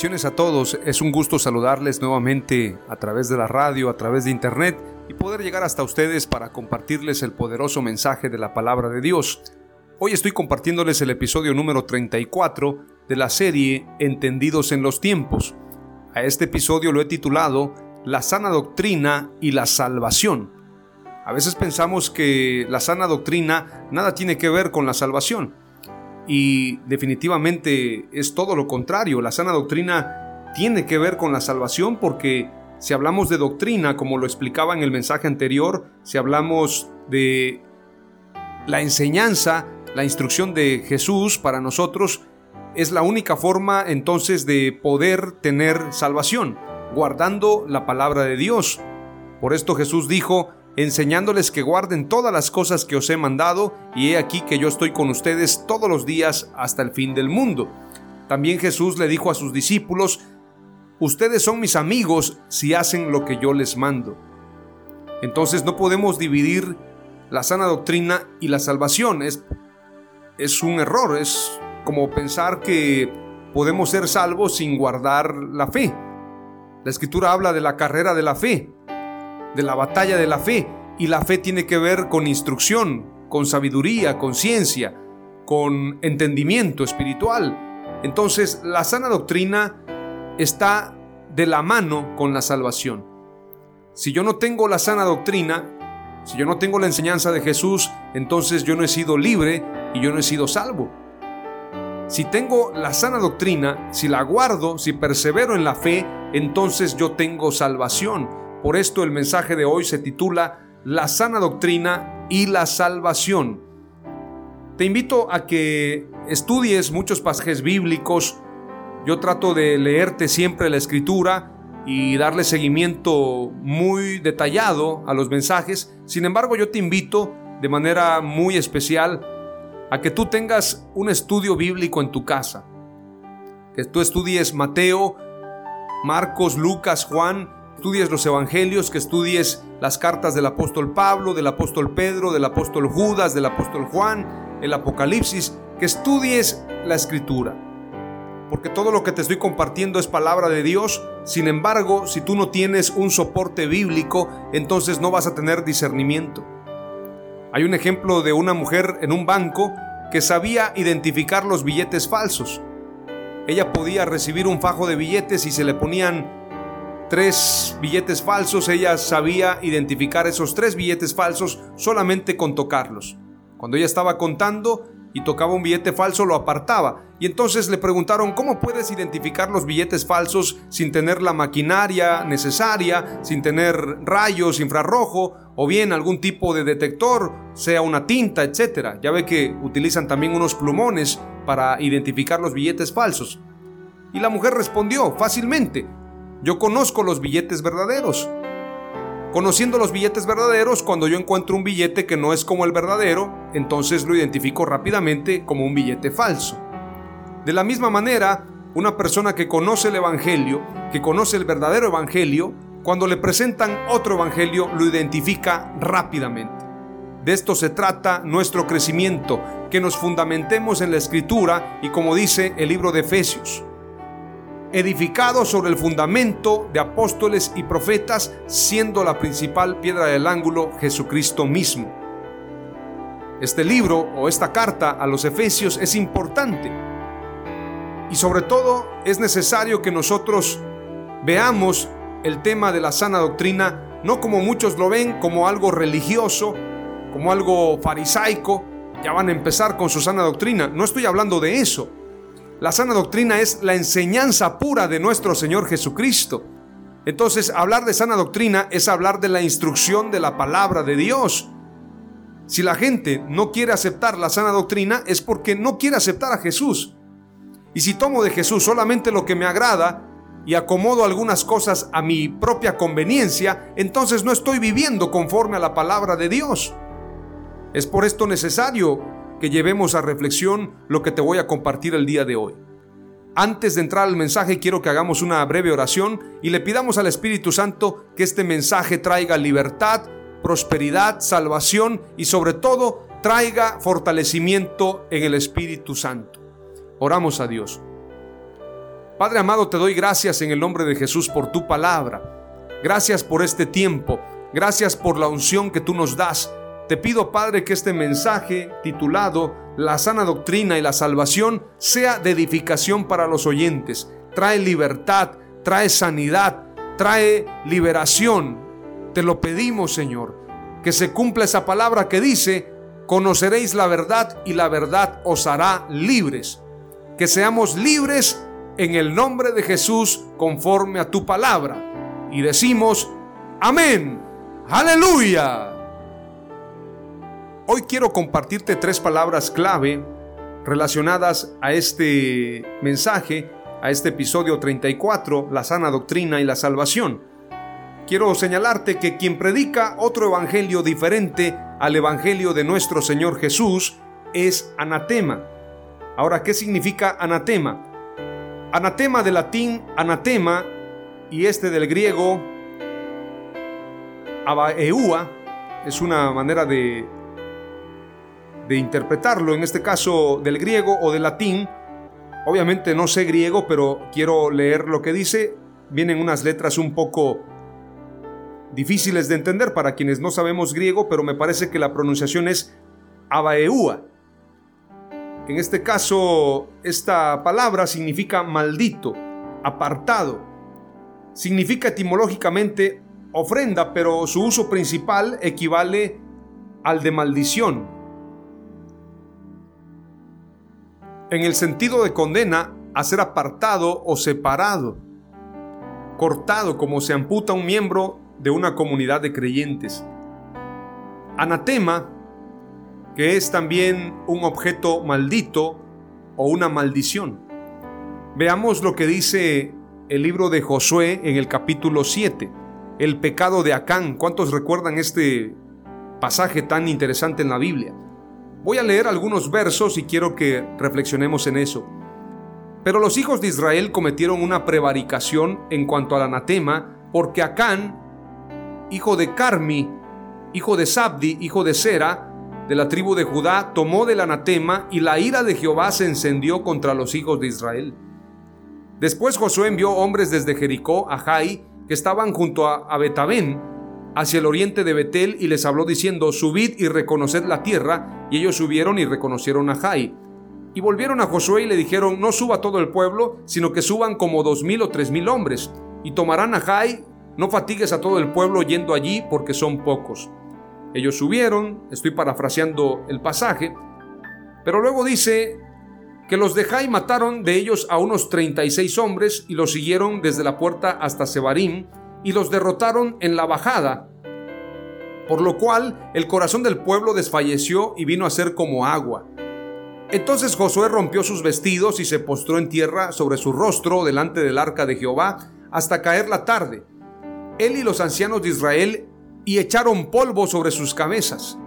Bendiciones a todos, es un gusto saludarles nuevamente a través de la radio, a través de internet y poder llegar hasta ustedes para compartirles el poderoso mensaje de la palabra de Dios. Hoy estoy compartiéndoles el episodio número 34 de la serie Entendidos en los tiempos. A este episodio lo he titulado La sana doctrina y la salvación. A veces pensamos que la sana doctrina nada tiene que ver con la salvación y definitivamente es todo lo contrario. La sana doctrina tiene que ver con la salvación porque si hablamos de doctrina, como lo explicaba en el mensaje anterior, si hablamos de la enseñanza, la instrucción de Jesús para nosotros, es la única forma entonces de poder tener salvación, guardando la palabra de Dios. Por esto Jesús dijo, enseñándoles que guarden todas las cosas que os he mandado, y he aquí que yo estoy con ustedes todos los días hasta el fin del mundo. También Jesús le dijo a sus discípulos, Ustedes son mis amigos si hacen lo que yo les mando. Entonces no podemos dividir la sana doctrina y la salvación. Es, es un error, es como pensar que podemos ser salvos sin guardar la fe. La escritura habla de la carrera de la fe, de la batalla de la fe. Y la fe tiene que ver con instrucción, con sabiduría, con ciencia, con entendimiento espiritual. Entonces la sana doctrina está de la mano con la salvación. Si yo no tengo la sana doctrina, si yo no tengo la enseñanza de Jesús, entonces yo no he sido libre y yo no he sido salvo. Si tengo la sana doctrina, si la guardo, si persevero en la fe, entonces yo tengo salvación. Por esto el mensaje de hoy se titula La sana doctrina y la salvación. Te invito a que estudies muchos pasajes bíblicos. Yo trato de leerte siempre la escritura y darle seguimiento muy detallado a los mensajes. Sin embargo, yo te invito de manera muy especial a que tú tengas un estudio bíblico en tu casa. Que tú estudies Mateo, Marcos, Lucas, Juan estudies los evangelios, que estudies las cartas del apóstol Pablo, del apóstol Pedro, del apóstol Judas, del apóstol Juan, el Apocalipsis, que estudies la escritura. Porque todo lo que te estoy compartiendo es palabra de Dios. Sin embargo, si tú no tienes un soporte bíblico, entonces no vas a tener discernimiento. Hay un ejemplo de una mujer en un banco que sabía identificar los billetes falsos. Ella podía recibir un fajo de billetes y se le ponían tres billetes falsos, ella sabía identificar esos tres billetes falsos solamente con tocarlos. Cuando ella estaba contando y tocaba un billete falso, lo apartaba. Y entonces le preguntaron, ¿cómo puedes identificar los billetes falsos sin tener la maquinaria necesaria, sin tener rayos, infrarrojo o bien algún tipo de detector, sea una tinta, etcétera? Ya ve que utilizan también unos plumones para identificar los billetes falsos. Y la mujer respondió fácilmente, yo conozco los billetes verdaderos. Conociendo los billetes verdaderos, cuando yo encuentro un billete que no es como el verdadero, entonces lo identifico rápidamente como un billete falso. De la misma manera, una persona que conoce el Evangelio, que conoce el verdadero Evangelio, cuando le presentan otro Evangelio, lo identifica rápidamente. De esto se trata nuestro crecimiento, que nos fundamentemos en la Escritura y como dice el libro de Efesios, edificado sobre el fundamento de apóstoles y profetas, siendo la principal piedra del ángulo Jesucristo mismo. Este libro o esta carta a los Efesios es importante y sobre todo es necesario que nosotros veamos el tema de la sana doctrina no como muchos lo ven, como algo religioso, como algo farisaico, ya van a empezar con su sana doctrina. No estoy hablando de eso. La sana doctrina es la enseñanza pura de nuestro Señor Jesucristo. Entonces, hablar de sana doctrina es hablar de la instrucción de la palabra de Dios. Si la gente no quiere aceptar la sana doctrina es porque no quiere aceptar a Jesús. Y si tomo de Jesús solamente lo que me agrada y acomodo algunas cosas a mi propia conveniencia, entonces no estoy viviendo conforme a la palabra de Dios. Es por esto necesario que llevemos a reflexión lo que te voy a compartir el día de hoy. Antes de entrar al mensaje quiero que hagamos una breve oración y le pidamos al Espíritu Santo que este mensaje traiga libertad, prosperidad, salvación y sobre todo traiga fortalecimiento en el Espíritu Santo. Oramos a Dios. Padre amado, te doy gracias en el nombre de Jesús por tu palabra. Gracias por este tiempo. Gracias por la unción que tú nos das. Te pido, Padre, que este mensaje titulado La sana doctrina y la salvación sea de edificación para los oyentes. Trae libertad, trae sanidad, trae liberación. Te lo pedimos, Señor. Que se cumpla esa palabra que dice, conoceréis la verdad y la verdad os hará libres. Que seamos libres en el nombre de Jesús conforme a tu palabra. Y decimos, amén, aleluya. Hoy quiero compartirte tres palabras clave relacionadas a este mensaje, a este episodio 34, la sana doctrina y la salvación. Quiero señalarte que quien predica otro evangelio diferente al evangelio de nuestro Señor Jesús es anatema. Ahora, ¿qué significa anatema? Anatema de latín, anatema, y este del griego, abaeua, es una manera de, de interpretarlo, en este caso del griego o del latín. Obviamente no sé griego, pero quiero leer lo que dice. Vienen unas letras un poco difíciles de entender para quienes no sabemos griego, pero me parece que la pronunciación es abaeua. En este caso, esta palabra significa maldito, apartado. Significa etimológicamente ofrenda, pero su uso principal equivale al de maldición. En el sentido de condena a ser apartado o separado, cortado como se amputa un miembro de una comunidad de creyentes. Anatema que es también un objeto maldito o una maldición. Veamos lo que dice el libro de Josué en el capítulo 7, el pecado de Acán. ¿Cuántos recuerdan este pasaje tan interesante en la Biblia? Voy a leer algunos versos y quiero que reflexionemos en eso. Pero los hijos de Israel cometieron una prevaricación en cuanto al anatema, porque Acán, hijo de Carmi, hijo de Sabdi, hijo de Sera, de la tribu de Judá tomó del anatema y la ira de Jehová se encendió contra los hijos de Israel. Después Josué envió hombres desde Jericó a Jai, que estaban junto a, Betabén, hacia el oriente de Betel, y les habló diciendo, Subid y reconoced la tierra, y ellos subieron y reconocieron a Jai. Y volvieron a Josué y le dijeron, no suba todo el pueblo, sino que suban como dos mil o tres mil hombres, y tomarán a Jai, no fatigues a todo el pueblo yendo allí, porque son pocos. Ellos subieron, estoy parafraseando el pasaje, pero luego dice que los de Jai mataron de ellos a unos 36 hombres y los siguieron desde la puerta hasta Sebarim y los derrotaron en la bajada, por lo cual el corazón del pueblo desfalleció y vino a ser como agua. Entonces Josué rompió sus vestidos y se postró en tierra sobre su rostro delante del arca de Jehová hasta caer la tarde. Él y los ancianos de Israel y echaron polvo sobre sus cabezas.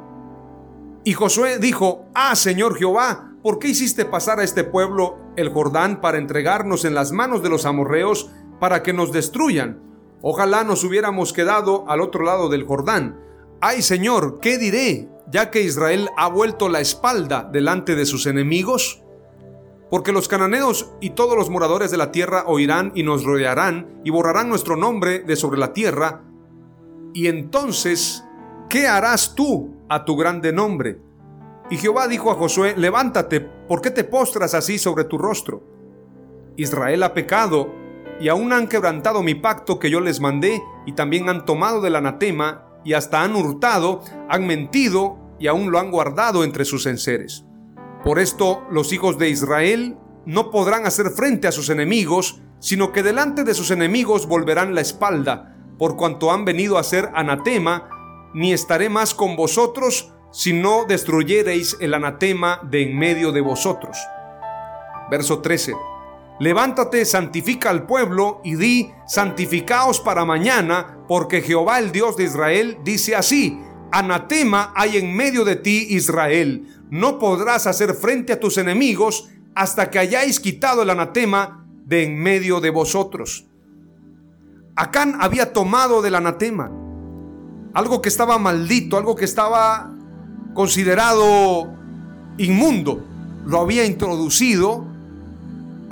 Y Josué dijo, Ah, Señor Jehová, ¿por qué hiciste pasar a este pueblo el Jordán para entregarnos en las manos de los amorreos para que nos destruyan? Ojalá nos hubiéramos quedado al otro lado del Jordán. Ay, Señor, ¿qué diré, ya que Israel ha vuelto la espalda delante de sus enemigos? porque los cananeos y todos los moradores de la tierra oirán y nos rodearán y borrarán nuestro nombre de sobre la tierra. Y entonces, ¿qué harás tú a tu grande nombre? Y Jehová dijo a Josué, levántate, ¿por qué te postras así sobre tu rostro? Israel ha pecado y aún han quebrantado mi pacto que yo les mandé y también han tomado del anatema y hasta han hurtado, han mentido y aún lo han guardado entre sus enseres. Por esto los hijos de Israel no podrán hacer frente a sus enemigos, sino que delante de sus enemigos volverán la espalda, por cuanto han venido a ser anatema, ni estaré más con vosotros, si no destruyereis el anatema de en medio de vosotros. Verso 13. Levántate, santifica al pueblo y di, santificaos para mañana, porque Jehová el Dios de Israel dice así, anatema hay en medio de ti, Israel no podrás hacer frente a tus enemigos hasta que hayáis quitado el anatema de en medio de vosotros. Acán había tomado del anatema algo que estaba maldito, algo que estaba considerado inmundo. Lo había introducido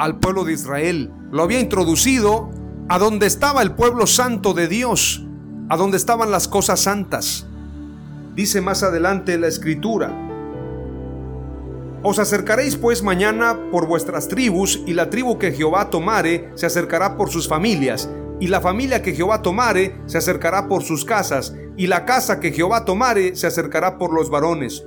al pueblo de Israel. Lo había introducido a donde estaba el pueblo santo de Dios, a donde estaban las cosas santas. Dice más adelante la escritura, os acercaréis pues mañana por vuestras tribus, y la tribu que Jehová tomare se acercará por sus familias, y la familia que Jehová tomare se acercará por sus casas, y la casa que Jehová tomare se acercará por los varones.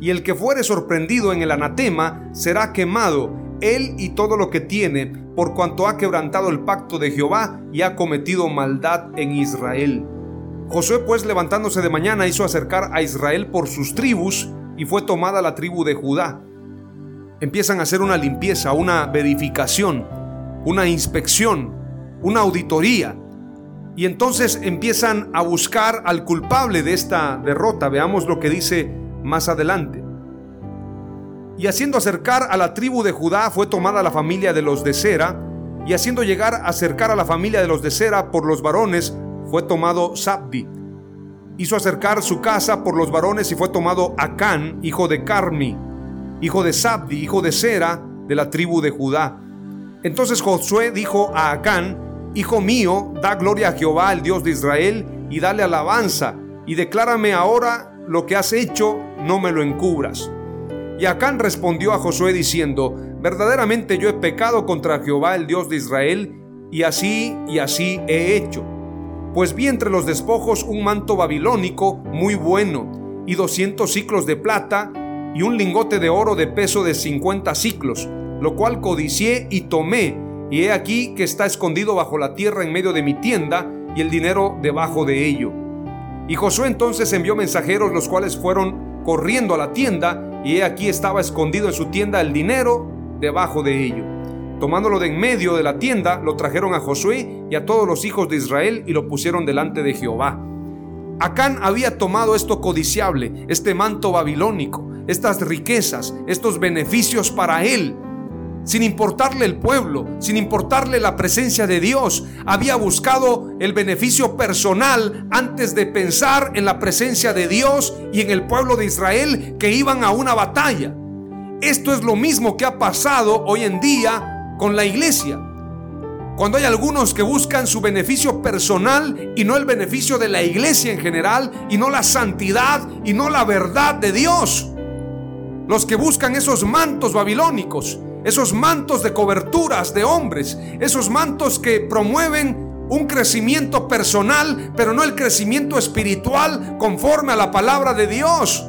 Y el que fuere sorprendido en el anatema será quemado, él y todo lo que tiene, por cuanto ha quebrantado el pacto de Jehová y ha cometido maldad en Israel. Josué pues levantándose de mañana hizo acercar a Israel por sus tribus, y fue tomada la tribu de Judá empiezan a hacer una limpieza, una verificación, una inspección, una auditoría. Y entonces empiezan a buscar al culpable de esta derrota. Veamos lo que dice más adelante. Y haciendo acercar a la tribu de Judá fue tomada la familia de los de Sera, y haciendo llegar a acercar a la familia de los de Sera por los varones fue tomado Sabdi. Hizo acercar su casa por los varones y fue tomado Acán, hijo de Carmi hijo de Sabdi, hijo de Sera, de la tribu de Judá. Entonces Josué dijo a Acán, Hijo mío, da gloria a Jehová, el Dios de Israel, y dale alabanza, y declárame ahora lo que has hecho, no me lo encubras. Y Acán respondió a Josué diciendo, Verdaderamente yo he pecado contra Jehová, el Dios de Israel, y así y así he hecho. Pues vi entre los despojos un manto babilónico muy bueno, y doscientos ciclos de plata, y un lingote de oro de peso de 50 ciclos, lo cual codicié y tomé, y he aquí que está escondido bajo la tierra en medio de mi tienda, y el dinero debajo de ello. Y Josué entonces envió mensajeros, los cuales fueron corriendo a la tienda, y aquí estaba escondido en su tienda el dinero debajo de ello. Tomándolo de en medio de la tienda, lo trajeron a Josué y a todos los hijos de Israel y lo pusieron delante de Jehová. Acán había tomado esto codiciable, este manto babilónico, estas riquezas, estos beneficios para él. Sin importarle el pueblo, sin importarle la presencia de Dios, había buscado el beneficio personal antes de pensar en la presencia de Dios y en el pueblo de Israel que iban a una batalla. Esto es lo mismo que ha pasado hoy en día con la iglesia. Cuando hay algunos que buscan su beneficio personal y no el beneficio de la iglesia en general y no la santidad y no la verdad de Dios los que buscan esos mantos babilónicos, esos mantos de coberturas de hombres, esos mantos que promueven un crecimiento personal, pero no el crecimiento espiritual conforme a la palabra de Dios.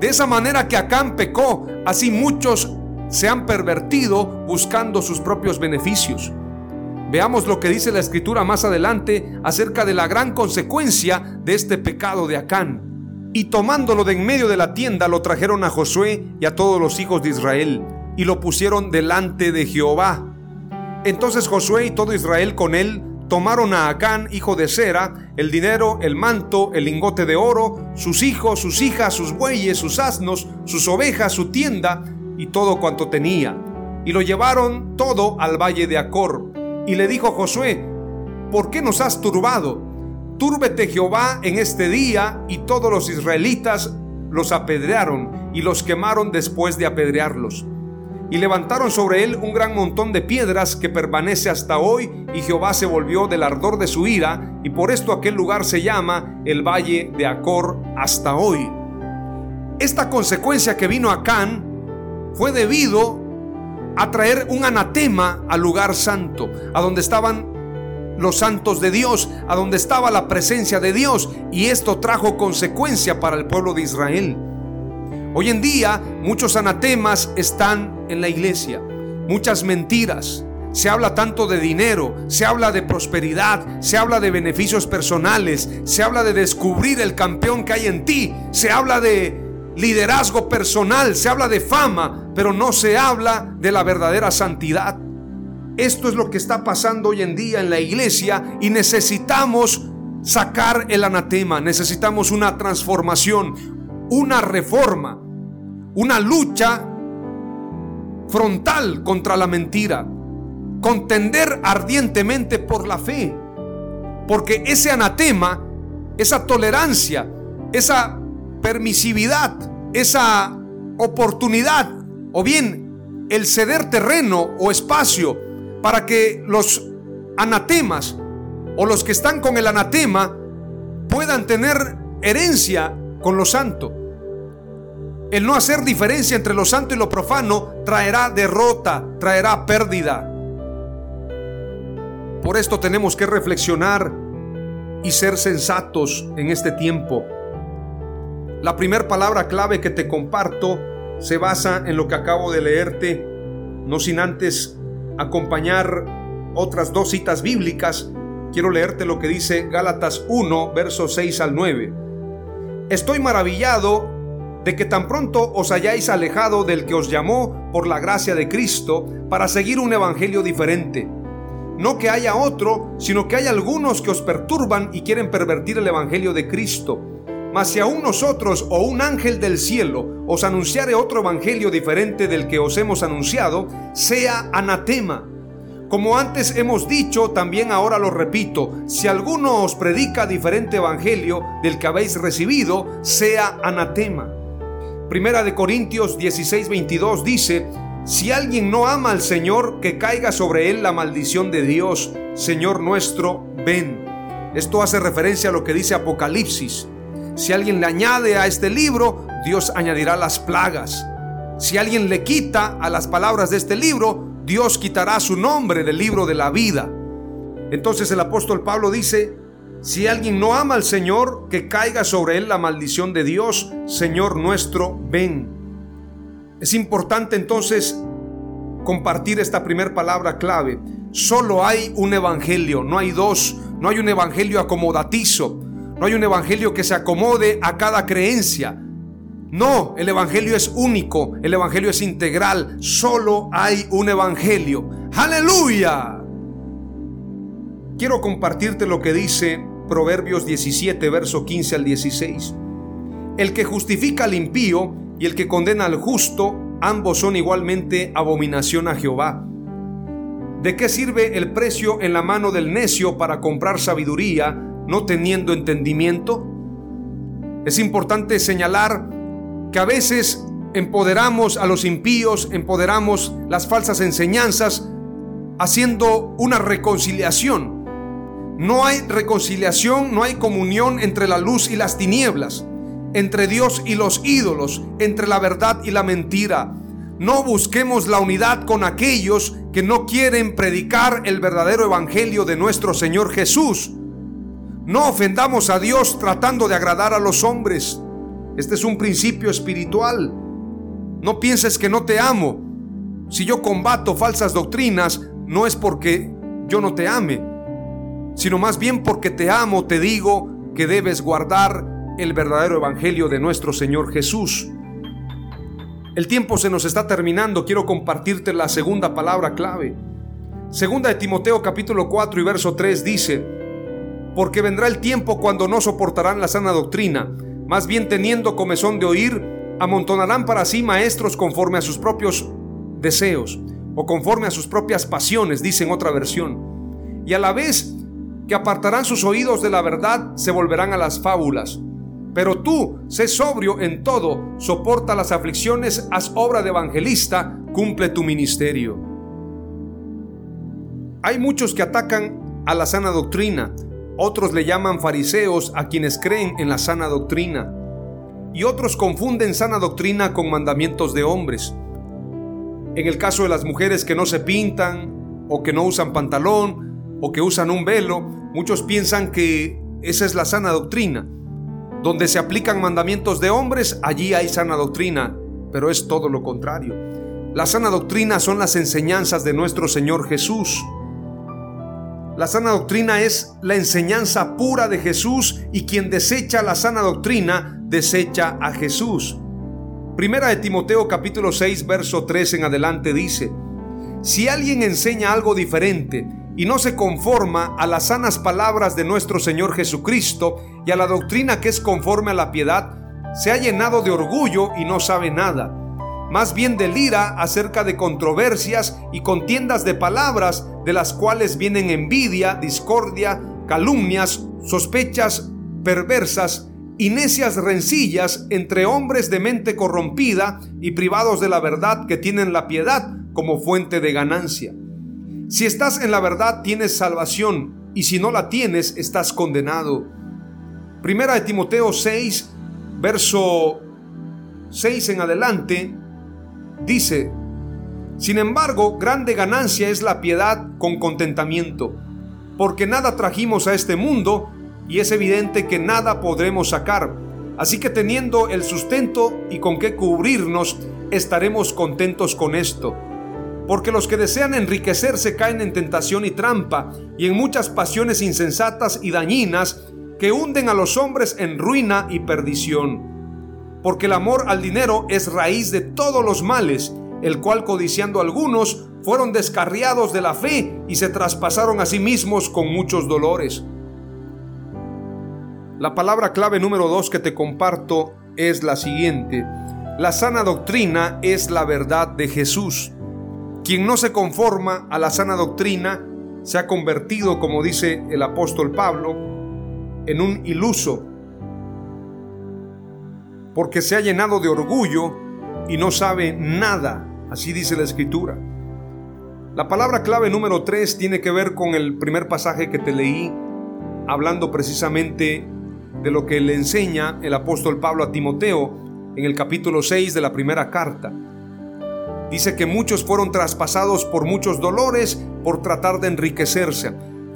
De esa manera que Acán pecó, así muchos se han pervertido buscando sus propios beneficios. Veamos lo que dice la escritura más adelante acerca de la gran consecuencia de este pecado de Acán. Y tomándolo de en medio de la tienda, lo trajeron a Josué y a todos los hijos de Israel, y lo pusieron delante de Jehová. Entonces Josué y todo Israel con él tomaron a Acán, hijo de Sera, el dinero, el manto, el lingote de oro, sus hijos, sus hijas, sus bueyes, sus asnos, sus ovejas, su tienda y todo cuanto tenía. Y lo llevaron todo al valle de Acor. Y le dijo Josué, ¿por qué nos has turbado? Túrbete Jehová en este día, y todos los israelitas los apedrearon y los quemaron después de apedrearlos. Y levantaron sobre él un gran montón de piedras que permanece hasta hoy, y Jehová se volvió del ardor de su ira, y por esto aquel lugar se llama el Valle de Acor hasta hoy. Esta consecuencia que vino a Can fue debido a traer un anatema al lugar santo, a donde estaban los santos de Dios, a donde estaba la presencia de Dios, y esto trajo consecuencia para el pueblo de Israel. Hoy en día muchos anatemas están en la iglesia, muchas mentiras. Se habla tanto de dinero, se habla de prosperidad, se habla de beneficios personales, se habla de descubrir el campeón que hay en ti, se habla de liderazgo personal, se habla de fama, pero no se habla de la verdadera santidad. Esto es lo que está pasando hoy en día en la iglesia y necesitamos sacar el anatema, necesitamos una transformación, una reforma, una lucha frontal contra la mentira, contender ardientemente por la fe, porque ese anatema, esa tolerancia, esa permisividad, esa oportunidad, o bien el ceder terreno o espacio para que los anatemas o los que están con el anatema puedan tener herencia con lo santo. El no hacer diferencia entre lo santo y lo profano traerá derrota, traerá pérdida. Por esto tenemos que reflexionar y ser sensatos en este tiempo. La primera palabra clave que te comparto se basa en lo que acabo de leerte, no sin antes acompañar otras dos citas bíblicas. Quiero leerte lo que dice Gálatas 1, versos 6 al 9. Estoy maravillado de que tan pronto os hayáis alejado del que os llamó por la gracia de Cristo para seguir un evangelio diferente. No que haya otro, sino que hay algunos que os perturban y quieren pervertir el evangelio de Cristo. Mas si aún nosotros o un ángel del cielo os anunciare otro evangelio diferente del que os hemos anunciado, sea anatema. Como antes hemos dicho, también ahora lo repito, si alguno os predica diferente evangelio del que habéis recibido, sea anatema. Primera de Corintios 16, 22 dice, si alguien no ama al Señor, que caiga sobre él la maldición de Dios, Señor nuestro, ven. Esto hace referencia a lo que dice Apocalipsis. Si alguien le añade a este libro, Dios añadirá las plagas. Si alguien le quita a las palabras de este libro, Dios quitará su nombre del libro de la vida. Entonces el apóstol Pablo dice, si alguien no ama al Señor, que caiga sobre él la maldición de Dios, Señor nuestro, ven. Es importante entonces compartir esta primera palabra clave. Solo hay un evangelio, no hay dos, no hay un evangelio acomodatizo, no hay un evangelio que se acomode a cada creencia. No, el evangelio es único, el evangelio es integral, solo hay un evangelio. Aleluya. Quiero compartirte lo que dice Proverbios 17, verso 15 al 16. El que justifica al impío y el que condena al justo, ambos son igualmente abominación a Jehová. ¿De qué sirve el precio en la mano del necio para comprar sabiduría, no teniendo entendimiento? Es importante señalar que a veces empoderamos a los impíos, empoderamos las falsas enseñanzas, haciendo una reconciliación no hay reconciliación, no hay comunión entre la luz y las tinieblas, entre Dios y los ídolos, entre la verdad y la mentira. No busquemos la unidad con aquellos que no quieren predicar el verdadero evangelio de nuestro Señor Jesús. No ofendamos a Dios tratando de agradar a los hombres. Este es un principio espiritual. No pienses que no te amo. Si yo combato falsas doctrinas, no es porque yo no te ame, sino más bien porque te amo, te digo que debes guardar el verdadero evangelio de nuestro Señor Jesús. El tiempo se nos está terminando, quiero compartirte la segunda palabra clave. Segunda de Timoteo capítulo 4 y verso 3 dice, porque vendrá el tiempo cuando no soportarán la sana doctrina, más bien teniendo comezón de oír, amontonarán para sí maestros conforme a sus propios deseos o conforme a sus propias pasiones, dice en otra versión. Y a la vez que apartarán sus oídos de la verdad, se volverán a las fábulas. Pero tú, sé sobrio en todo, soporta las aflicciones, haz obra de evangelista, cumple tu ministerio. Hay muchos que atacan a la sana doctrina, otros le llaman fariseos a quienes creen en la sana doctrina, y otros confunden sana doctrina con mandamientos de hombres. En el caso de las mujeres que no se pintan, o que no usan pantalón, o que usan un velo, muchos piensan que esa es la sana doctrina. Donde se aplican mandamientos de hombres, allí hay sana doctrina, pero es todo lo contrario. La sana doctrina son las enseñanzas de nuestro Señor Jesús. La sana doctrina es la enseñanza pura de Jesús y quien desecha la sana doctrina desecha a Jesús. Primera de Timoteo capítulo 6 verso 3 en adelante dice, si alguien enseña algo diferente y no se conforma a las sanas palabras de nuestro Señor Jesucristo y a la doctrina que es conforme a la piedad, se ha llenado de orgullo y no sabe nada. Más bien delira acerca de controversias y contiendas de palabras de las cuales vienen envidia, discordia, calumnias, sospechas perversas y necias rencillas entre hombres de mente corrompida y privados de la verdad que tienen la piedad como fuente de ganancia. Si estás en la verdad tienes salvación y si no la tienes estás condenado. Primera de Timoteo 6, verso 6 en adelante, dice, Sin embargo, grande ganancia es la piedad con contentamiento, porque nada trajimos a este mundo y es evidente que nada podremos sacar. Así que teniendo el sustento y con qué cubrirnos, estaremos contentos con esto porque los que desean enriquecerse caen en tentación y trampa y en muchas pasiones insensatas y dañinas que hunden a los hombres en ruina y perdición. Porque el amor al dinero es raíz de todos los males, el cual codiciando algunos fueron descarriados de la fe y se traspasaron a sí mismos con muchos dolores. La palabra clave número dos que te comparto es la siguiente. La sana doctrina es la verdad de Jesús. Quien no se conforma a la sana doctrina se ha convertido, como dice el apóstol Pablo, en un iluso, porque se ha llenado de orgullo y no sabe nada, así dice la escritura. La palabra clave número 3 tiene que ver con el primer pasaje que te leí, hablando precisamente de lo que le enseña el apóstol Pablo a Timoteo en el capítulo 6 de la primera carta. Dice que muchos fueron traspasados por muchos dolores por tratar de enriquecerse.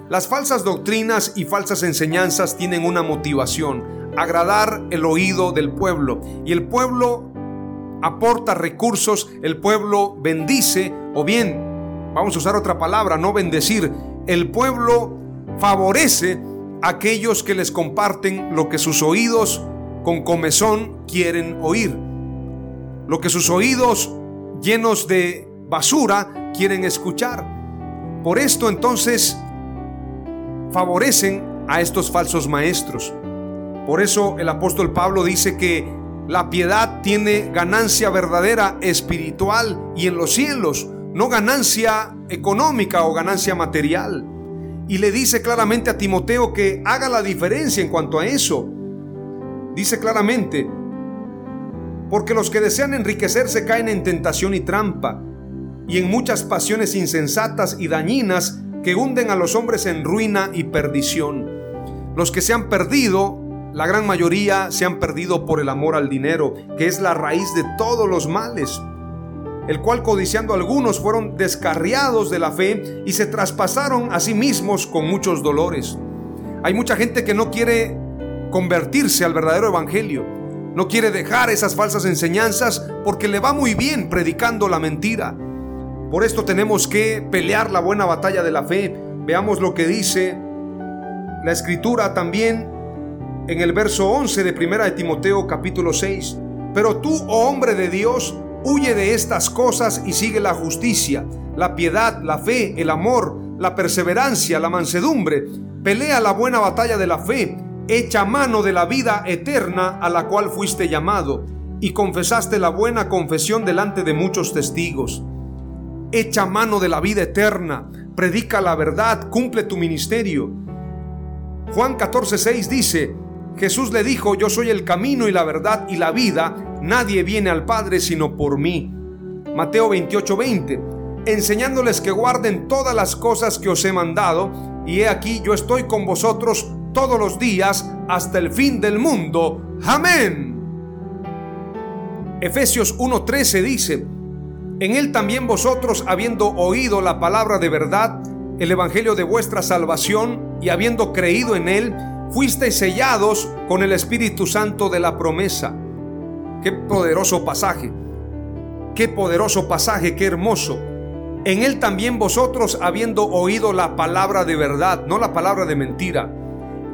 Las falsas doctrinas y falsas enseñanzas tienen una motivación, agradar el oído del pueblo. Y el pueblo aporta recursos, el pueblo bendice, o bien, vamos a usar otra palabra, no bendecir, el pueblo favorece a aquellos que les comparten lo que sus oídos con comezón quieren oír. Lo que sus oídos llenos de basura quieren escuchar. Por esto entonces favorecen a estos falsos maestros. Por eso el apóstol Pablo dice que la piedad tiene ganancia verdadera espiritual y en los cielos, no ganancia económica o ganancia material. Y le dice claramente a Timoteo que haga la diferencia en cuanto a eso. Dice claramente, porque los que desean enriquecerse caen en tentación y trampa, y en muchas pasiones insensatas y dañinas que hunden a los hombres en ruina y perdición. Los que se han perdido, la gran mayoría se han perdido por el amor al dinero, que es la raíz de todos los males, el cual codiciando algunos fueron descarriados de la fe y se traspasaron a sí mismos con muchos dolores. Hay mucha gente que no quiere convertirse al verdadero evangelio no quiere dejar esas falsas enseñanzas porque le va muy bien predicando la mentira. Por esto tenemos que pelear la buena batalla de la fe. Veamos lo que dice la escritura también en el verso 11 de Primera de Timoteo capítulo 6. Pero tú, oh hombre de Dios, huye de estas cosas y sigue la justicia, la piedad, la fe, el amor, la perseverancia, la mansedumbre. Pelea la buena batalla de la fe Echa mano de la vida eterna a la cual fuiste llamado y confesaste la buena confesión delante de muchos testigos. Echa mano de la vida eterna, predica la verdad, cumple tu ministerio. Juan 14:6 dice, Jesús le dijo, yo soy el camino y la verdad y la vida, nadie viene al Padre sino por mí. Mateo 28, 20, enseñándoles que guarden todas las cosas que os he mandado, y he aquí yo estoy con vosotros todos los días hasta el fin del mundo. Amén. Efesios 1:13 dice, en él también vosotros, habiendo oído la palabra de verdad, el evangelio de vuestra salvación, y habiendo creído en él, fuisteis sellados con el Espíritu Santo de la promesa. Qué poderoso pasaje. Qué poderoso pasaje, qué hermoso. En él también vosotros, habiendo oído la palabra de verdad, no la palabra de mentira,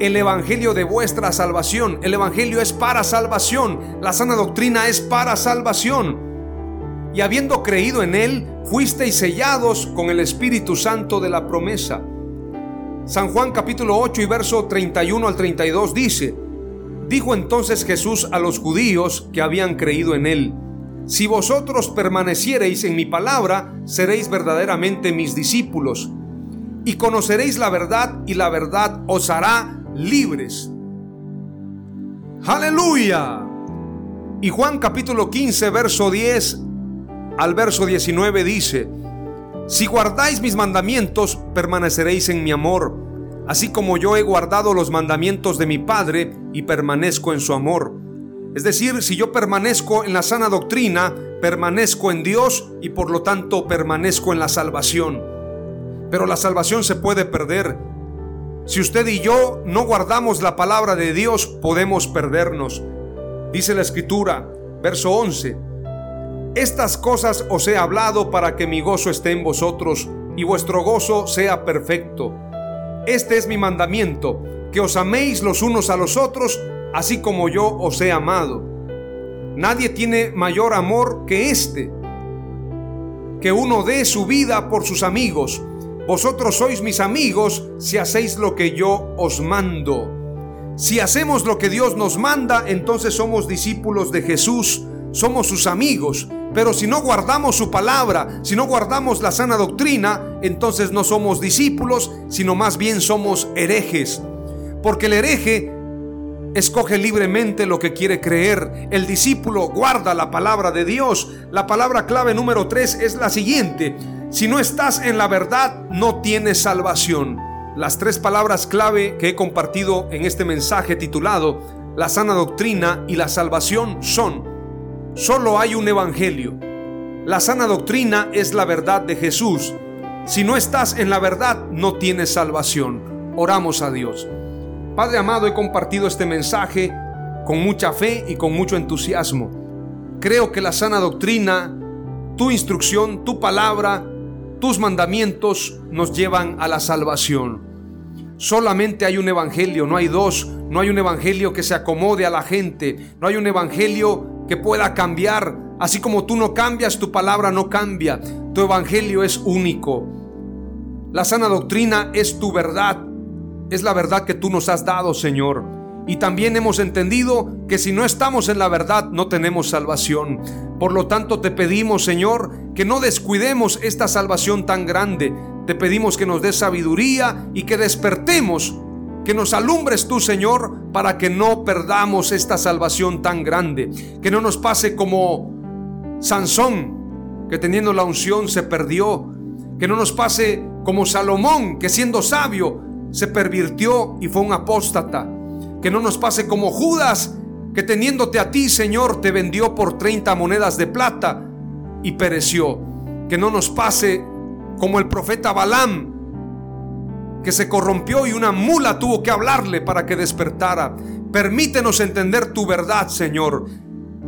el evangelio de vuestra salvación. El evangelio es para salvación. La sana doctrina es para salvación. Y habiendo creído en él, fuisteis sellados con el Espíritu Santo de la promesa. San Juan capítulo 8 y verso 31 al 32 dice, Dijo entonces Jesús a los judíos que habían creído en él, Si vosotros permaneciereis en mi palabra, seréis verdaderamente mis discípulos, y conoceréis la verdad, y la verdad os hará libres. Aleluya. Y Juan capítulo 15, verso 10 al verso 19 dice, Si guardáis mis mandamientos, permaneceréis en mi amor, así como yo he guardado los mandamientos de mi Padre y permanezco en su amor. Es decir, si yo permanezco en la sana doctrina, permanezco en Dios y por lo tanto permanezco en la salvación. Pero la salvación se puede perder si usted y yo no guardamos la palabra de Dios, podemos perdernos. Dice la escritura, verso 11, Estas cosas os he hablado para que mi gozo esté en vosotros y vuestro gozo sea perfecto. Este es mi mandamiento, que os améis los unos a los otros, así como yo os he amado. Nadie tiene mayor amor que este, que uno dé su vida por sus amigos. Vosotros sois mis amigos si hacéis lo que yo os mando. Si hacemos lo que Dios nos manda, entonces somos discípulos de Jesús, somos sus amigos. Pero si no guardamos su palabra, si no guardamos la sana doctrina, entonces no somos discípulos, sino más bien somos herejes. Porque el hereje escoge libremente lo que quiere creer. El discípulo guarda la palabra de Dios. La palabra clave número 3 es la siguiente. Si no estás en la verdad, no tienes salvación. Las tres palabras clave que he compartido en este mensaje titulado La sana doctrina y la salvación son, solo hay un evangelio. La sana doctrina es la verdad de Jesús. Si no estás en la verdad, no tienes salvación. Oramos a Dios. Padre amado, he compartido este mensaje con mucha fe y con mucho entusiasmo. Creo que la sana doctrina, tu instrucción, tu palabra, tus mandamientos nos llevan a la salvación. Solamente hay un evangelio, no hay dos, no hay un evangelio que se acomode a la gente, no hay un evangelio que pueda cambiar. Así como tú no cambias, tu palabra no cambia, tu evangelio es único. La sana doctrina es tu verdad, es la verdad que tú nos has dado, Señor. Y también hemos entendido que si no estamos en la verdad no tenemos salvación. Por lo tanto te pedimos, Señor, que no descuidemos esta salvación tan grande. Te pedimos que nos des sabiduría y que despertemos, que nos alumbres tú, Señor, para que no perdamos esta salvación tan grande. Que no nos pase como Sansón, que teniendo la unción se perdió. Que no nos pase como Salomón, que siendo sabio se pervirtió y fue un apóstata que no nos pase como Judas, que teniéndote a ti, Señor, te vendió por 30 monedas de plata y pereció. Que no nos pase como el profeta Balaam, que se corrompió y una mula tuvo que hablarle para que despertara. Permítenos entender tu verdad, Señor.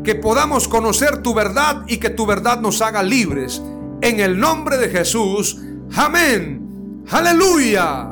Que podamos conocer tu verdad y que tu verdad nos haga libres. En el nombre de Jesús. Amén. Aleluya.